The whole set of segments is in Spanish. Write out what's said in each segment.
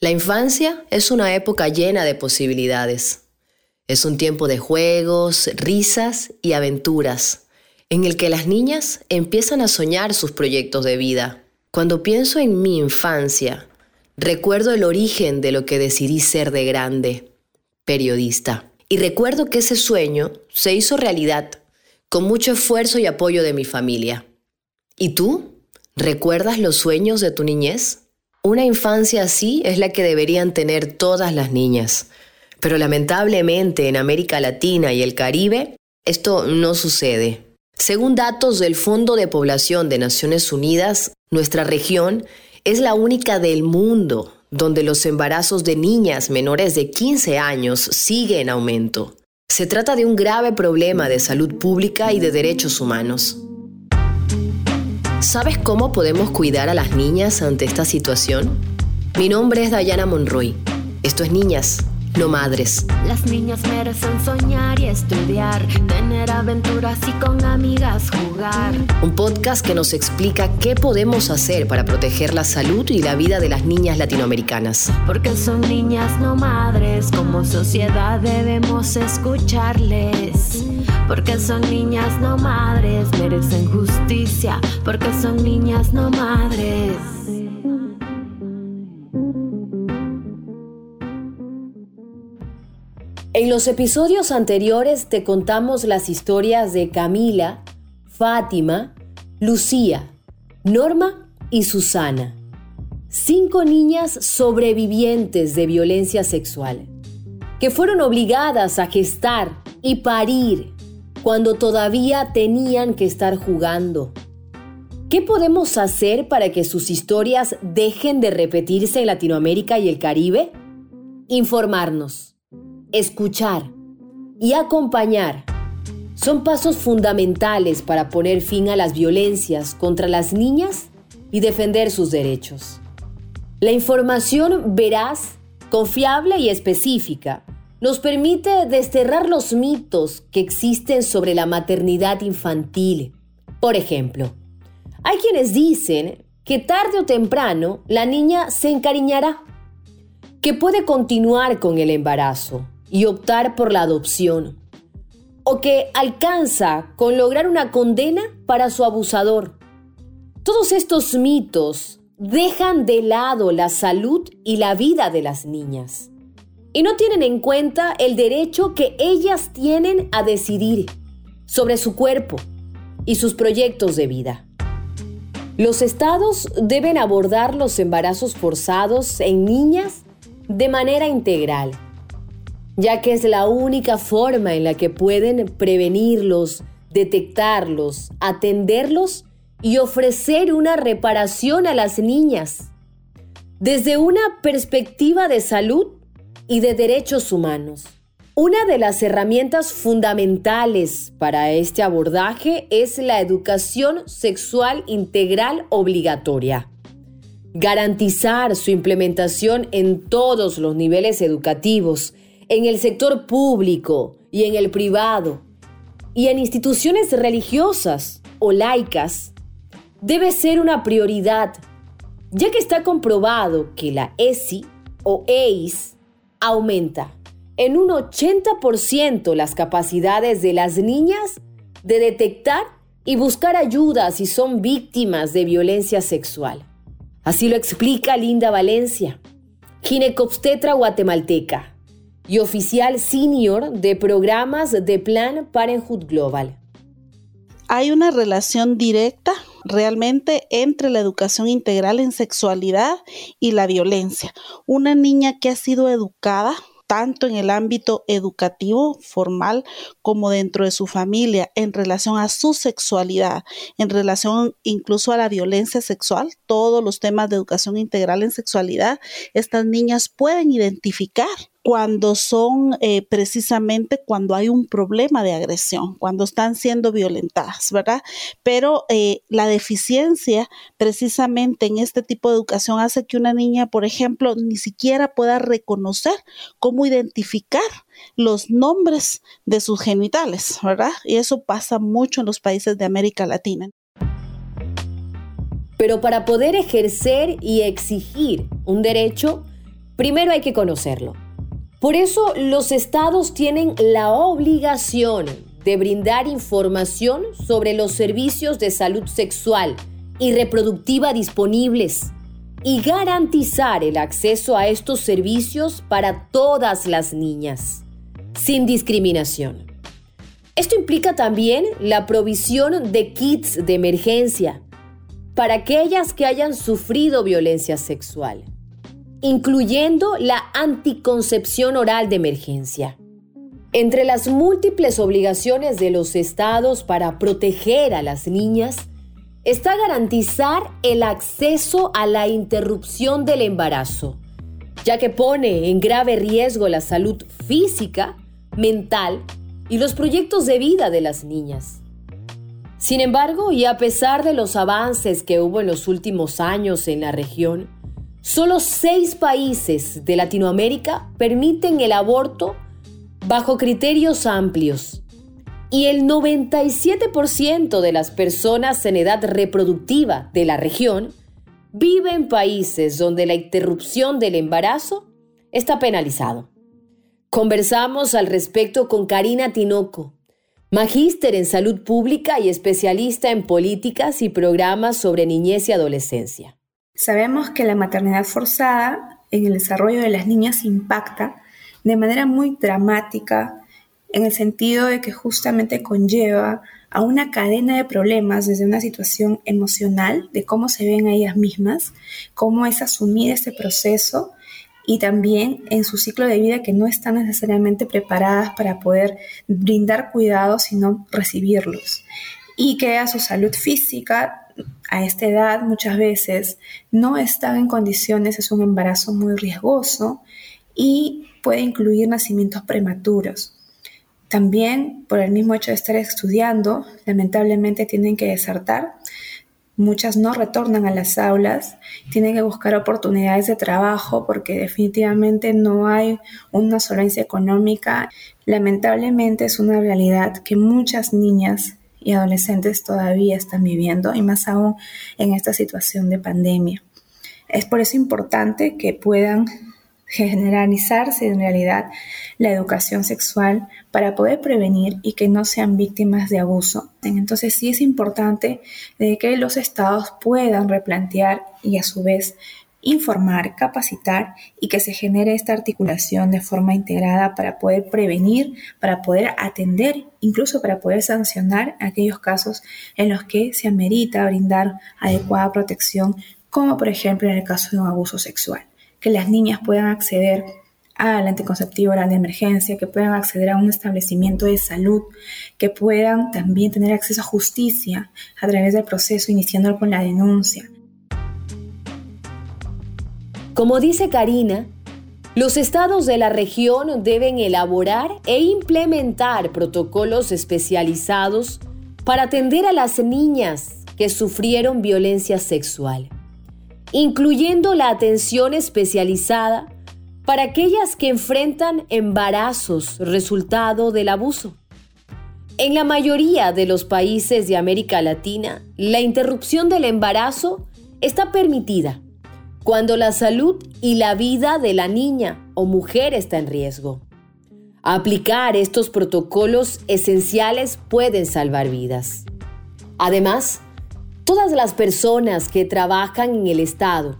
La infancia es una época llena de posibilidades. Es un tiempo de juegos, risas y aventuras, en el que las niñas empiezan a soñar sus proyectos de vida. Cuando pienso en mi infancia, recuerdo el origen de lo que decidí ser de grande, periodista. Y recuerdo que ese sueño se hizo realidad, con mucho esfuerzo y apoyo de mi familia. ¿Y tú? ¿Recuerdas los sueños de tu niñez? Una infancia así es la que deberían tener todas las niñas. Pero lamentablemente en América Latina y el Caribe esto no sucede. Según datos del Fondo de Población de Naciones Unidas, nuestra región es la única del mundo donde los embarazos de niñas menores de 15 años sigue en aumento. Se trata de un grave problema de salud pública y de derechos humanos. ¿Sabes cómo podemos cuidar a las niñas ante esta situación? Mi nombre es Dayana Monroy. Esto es Niñas, no madres. Las niñas merecen soñar y estudiar, tener aventuras y con amigas jugar. Un podcast que nos explica qué podemos hacer para proteger la salud y la vida de las niñas latinoamericanas. Porque son niñas no madres, como sociedad debemos escucharles. Porque son niñas no madres, merecen justicia. Porque son niñas no madres. En los episodios anteriores te contamos las historias de Camila, Fátima, Lucía, Norma y Susana. Cinco niñas sobrevivientes de violencia sexual, que fueron obligadas a gestar y parir cuando todavía tenían que estar jugando. ¿Qué podemos hacer para que sus historias dejen de repetirse en Latinoamérica y el Caribe? Informarnos escuchar y acompañar son pasos fundamentales para poner fin a las violencias contra las niñas y defender sus derechos. La información veraz, confiable y específica nos permite desterrar los mitos que existen sobre la maternidad infantil. Por ejemplo, hay quienes dicen que tarde o temprano la niña se encariñará, que puede continuar con el embarazo, y optar por la adopción, o que alcanza con lograr una condena para su abusador. Todos estos mitos dejan de lado la salud y la vida de las niñas y no tienen en cuenta el derecho que ellas tienen a decidir sobre su cuerpo y sus proyectos de vida. Los estados deben abordar los embarazos forzados en niñas de manera integral ya que es la única forma en la que pueden prevenirlos, detectarlos, atenderlos y ofrecer una reparación a las niñas. Desde una perspectiva de salud y de derechos humanos. Una de las herramientas fundamentales para este abordaje es la educación sexual integral obligatoria. Garantizar su implementación en todos los niveles educativos en el sector público y en el privado y en instituciones religiosas o laicas debe ser una prioridad, ya que está comprobado que la ESI o EIS aumenta en un 80% las capacidades de las niñas de detectar y buscar ayuda si son víctimas de violencia sexual. Así lo explica Linda Valencia, ginecobstetra guatemalteca y oficial senior de programas de Plan Parenthood Global. Hay una relación directa realmente entre la educación integral en sexualidad y la violencia. Una niña que ha sido educada tanto en el ámbito educativo formal como dentro de su familia en relación a su sexualidad, en relación incluso a la violencia sexual, todos los temas de educación integral en sexualidad, estas niñas pueden identificar cuando son eh, precisamente cuando hay un problema de agresión, cuando están siendo violentadas, ¿verdad? Pero eh, la deficiencia precisamente en este tipo de educación hace que una niña, por ejemplo, ni siquiera pueda reconocer cómo identificar los nombres de sus genitales, ¿verdad? Y eso pasa mucho en los países de América Latina. Pero para poder ejercer y exigir un derecho, primero hay que conocerlo. Por eso los estados tienen la obligación de brindar información sobre los servicios de salud sexual y reproductiva disponibles y garantizar el acceso a estos servicios para todas las niñas, sin discriminación. Esto implica también la provisión de kits de emergencia para aquellas que hayan sufrido violencia sexual, incluyendo la anticoncepción oral de emergencia. Entre las múltiples obligaciones de los estados para proteger a las niñas está garantizar el acceso a la interrupción del embarazo, ya que pone en grave riesgo la salud física, mental y los proyectos de vida de las niñas. Sin embargo, y a pesar de los avances que hubo en los últimos años en la región, solo seis países de Latinoamérica permiten el aborto bajo criterios amplios y el 97% de las personas en edad reproductiva de la región vive en países donde la interrupción del embarazo está penalizado. Conversamos al respecto con Karina Tinoco, magíster en salud pública y especialista en políticas y programas sobre niñez y adolescencia. Sabemos que la maternidad forzada en el desarrollo de las niñas impacta de manera muy dramática en el sentido de que justamente conlleva a una cadena de problemas desde una situación emocional, de cómo se ven a ellas mismas, cómo es asumir ese proceso y también en su ciclo de vida que no están necesariamente preparadas para poder brindar cuidados, sino recibirlos. Y que a su salud física, a esta edad muchas veces, no están en condiciones, es un embarazo muy riesgoso y puede incluir nacimientos prematuros. También, por el mismo hecho de estar estudiando, lamentablemente tienen que desertar. Muchas no retornan a las aulas, tienen que buscar oportunidades de trabajo porque definitivamente no hay una solvencia económica. Lamentablemente es una realidad que muchas niñas y adolescentes todavía están viviendo y más aún en esta situación de pandemia. Es por eso importante que puedan generalizarse en realidad la educación sexual para poder prevenir y que no sean víctimas de abuso. Entonces sí es importante de que los estados puedan replantear y a su vez informar, capacitar y que se genere esta articulación de forma integrada para poder prevenir, para poder atender, incluso para poder sancionar aquellos casos en los que se amerita brindar adecuada protección, como por ejemplo en el caso de un abuso sexual que las niñas puedan acceder al anticonceptivo oral de emergencia, que puedan acceder a un establecimiento de salud, que puedan también tener acceso a justicia a través del proceso, iniciando con la denuncia. Como dice Karina, los estados de la región deben elaborar e implementar protocolos especializados para atender a las niñas que sufrieron violencia sexual incluyendo la atención especializada para aquellas que enfrentan embarazos resultado del abuso. En la mayoría de los países de América Latina, la interrupción del embarazo está permitida cuando la salud y la vida de la niña o mujer está en riesgo. Aplicar estos protocolos esenciales pueden salvar vidas. Además, Todas las personas que trabajan en el Estado,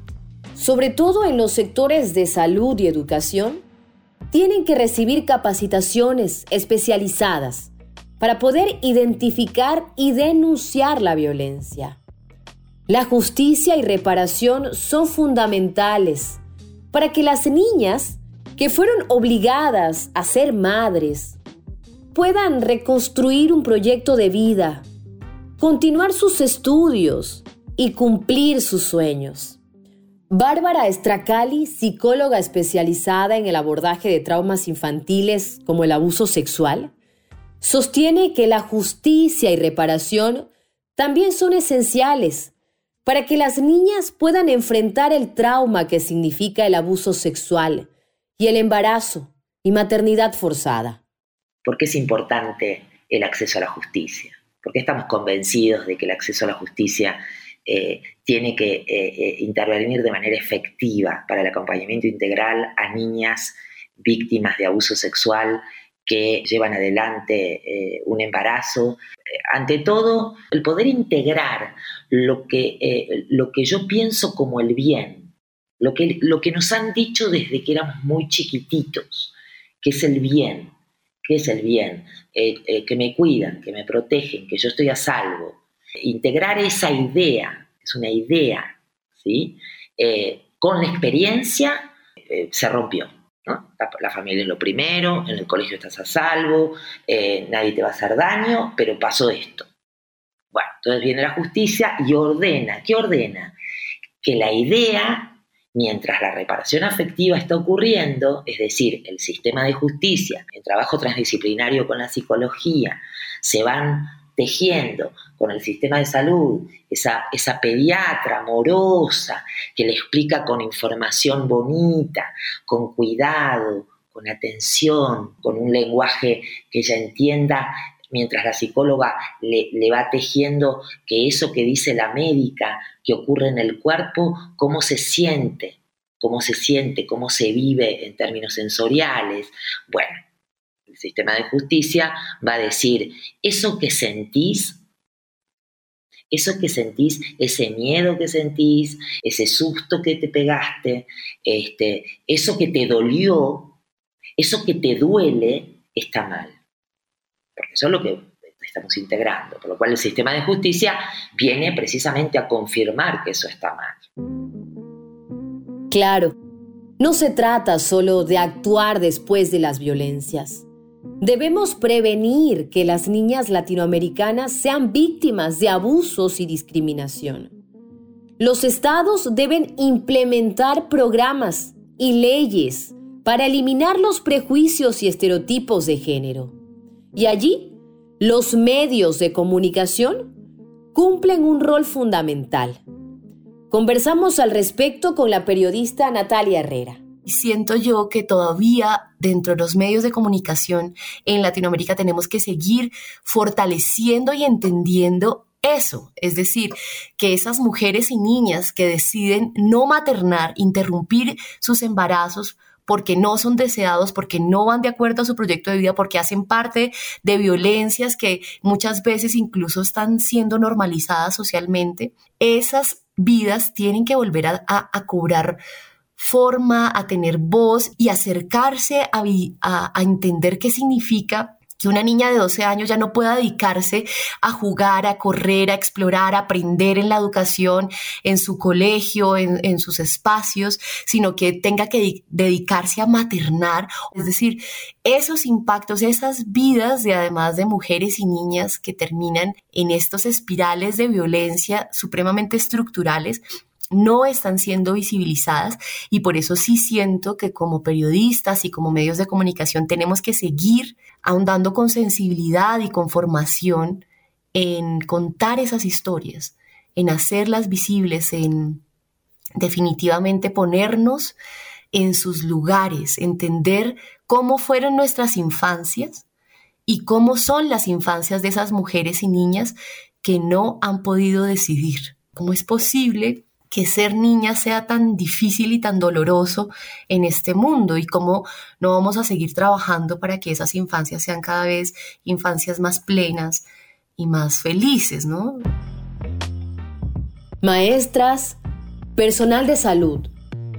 sobre todo en los sectores de salud y educación, tienen que recibir capacitaciones especializadas para poder identificar y denunciar la violencia. La justicia y reparación son fundamentales para que las niñas que fueron obligadas a ser madres puedan reconstruir un proyecto de vida continuar sus estudios y cumplir sus sueños. Bárbara Estracali, psicóloga especializada en el abordaje de traumas infantiles como el abuso sexual, sostiene que la justicia y reparación también son esenciales para que las niñas puedan enfrentar el trauma que significa el abuso sexual y el embarazo y maternidad forzada. ¿Por qué es importante el acceso a la justicia? porque estamos convencidos de que el acceso a la justicia eh, tiene que eh, eh, intervenir de manera efectiva para el acompañamiento integral a niñas víctimas de abuso sexual que llevan adelante un embarazo. Ante todo, el poder integrar lo que, lo que yo pienso como el bien, lo que, lo que nos han dicho desde que éramos muy chiquititos, que es el bien, que es el bien, que me cuidan, que me protegen, que yo estoy a salvo. Integrar esa idea es una idea, ¿sí? Eh, con la experiencia eh, se rompió. La, familia es lo primero, en el colegio estás a salvo, eh, nadie te va a hacer daño, pero pasó esto. Bueno, entonces viene la justicia y ordena, ¿qué ordena? Que la idea, mientras la reparación afectiva está ocurriendo, es decir, el sistema de justicia, el trabajo transdisciplinario con la psicología, se van tejiendo con el sistema de salud, esa, esa pediatra amorosa que le explica con información bonita, con cuidado, con atención, con un lenguaje que ella entienda, mientras la psicóloga le, le, va tejiendo que eso que dice la médica, que ocurre en el cuerpo, cómo se siente, cómo se siente, cómo se vive en términos sensoriales. Bueno, sistema de justicia va a decir, eso que sentís, eso que sentís, ese miedo que sentís, ese susto que te pegaste, este, eso que te dolió, eso que te duele, está mal. Porque eso es lo que estamos integrando. Por lo cual el sistema de justicia viene precisamente a confirmar que eso está mal. Claro, no se trata solo de actuar después de las violencias. Debemos prevenir que las niñas latinoamericanas sean víctimas de abusos y discriminación. Los estados deben implementar programas y leyes para eliminar los prejuicios y estereotipos de género. Y allí, los medios de comunicación cumplen un rol fundamental. Conversamos al respecto con la periodista Natalia Herrera. Siento yo que todavía dentro de los medios de comunicación en Latinoamérica tenemos que seguir fortaleciendo y entendiendo eso, es decir, que esas mujeres y niñas que deciden no maternar, interrumpir sus embarazos, porque no son deseados, porque no van de acuerdo a su proyecto de vida, porque hacen parte de violencias que muchas veces incluso están siendo normalizadas socialmente, esas vidas tienen que volver a, a cobrar forma, a tener voz y acercarse a, a, entender qué significa que una niña de 12 años ya no pueda dedicarse a jugar, a correr, a explorar, a aprender en la educación, en su colegio, en, en, sus espacios, sino que tenga que dedicarse a maternar. Es decir, esos impactos, esas vidas de además de mujeres y niñas que terminan en estos espirales de violencia supremamente estructurales, no están siendo visibilizadas y por eso sí siento que como periodistas y como medios de comunicación tenemos que seguir ahondando con sensibilidad y con formación en contar esas historias, en hacerlas visibles, en definitivamente ponernos en sus lugares, entender cómo fueron nuestras infancias y cómo son las infancias de esas mujeres y niñas que no han podido decidir. ¿Cómo es posible que ser niña sea tan difícil y tan doloroso en este mundo y cómo no vamos a seguir trabajando para que esas infancias sean cada vez infancias más plenas y más felices, ¿no? Maestras, personal de salud,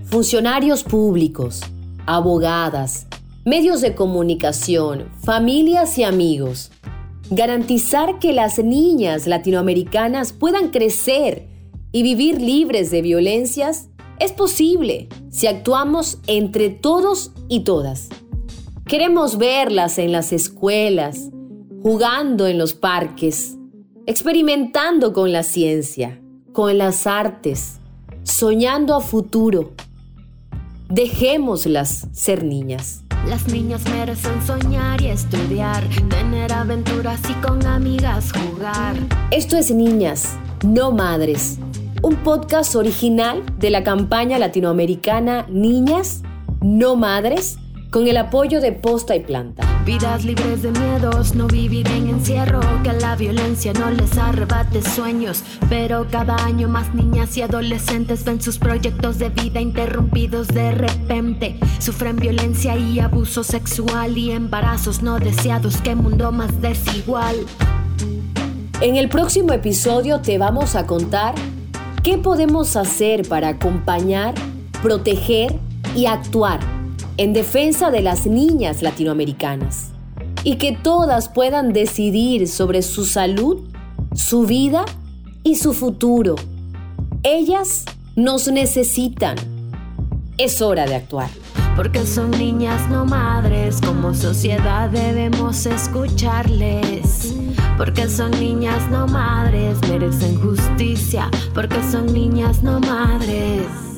funcionarios públicos, abogadas, medios de comunicación, familias y amigos. Garantizar que las niñas latinoamericanas puedan crecer y vivir libres de violencias es posible si actuamos entre todos y todas. Queremos verlas en las escuelas, jugando en los parques, experimentando con la ciencia, con las artes, soñando a futuro. Dejémoslas ser niñas. Las niñas merecen soñar y estudiar, tener aventuras y con amigas jugar. Esto es Niñas, no Madres un podcast original de la campaña latinoamericana Niñas, no Madres, con el apoyo de Posta y Planta. Vidas libres de miedos, no vivir en encierro, que la violencia no les arrebate sueños. Pero cada año más niñas y adolescentes ven sus proyectos de vida interrumpidos de repente. Sufren violencia y abuso sexual y embarazos no deseados, qué mundo más desigual. En el próximo episodio te vamos a contar qué podemos hacer para acompañar, proteger y actuar en defensa de las niñas latinoamericanas y que todas puedan decidir sobre su salud, su vida y su futuro. Ellas nos necesitan. Es hora de actuar. Porque son niñas no madres, como sociedad debemos escucharles. Porque son niñas no madres, merecen justicia. Porque son niñas no madres.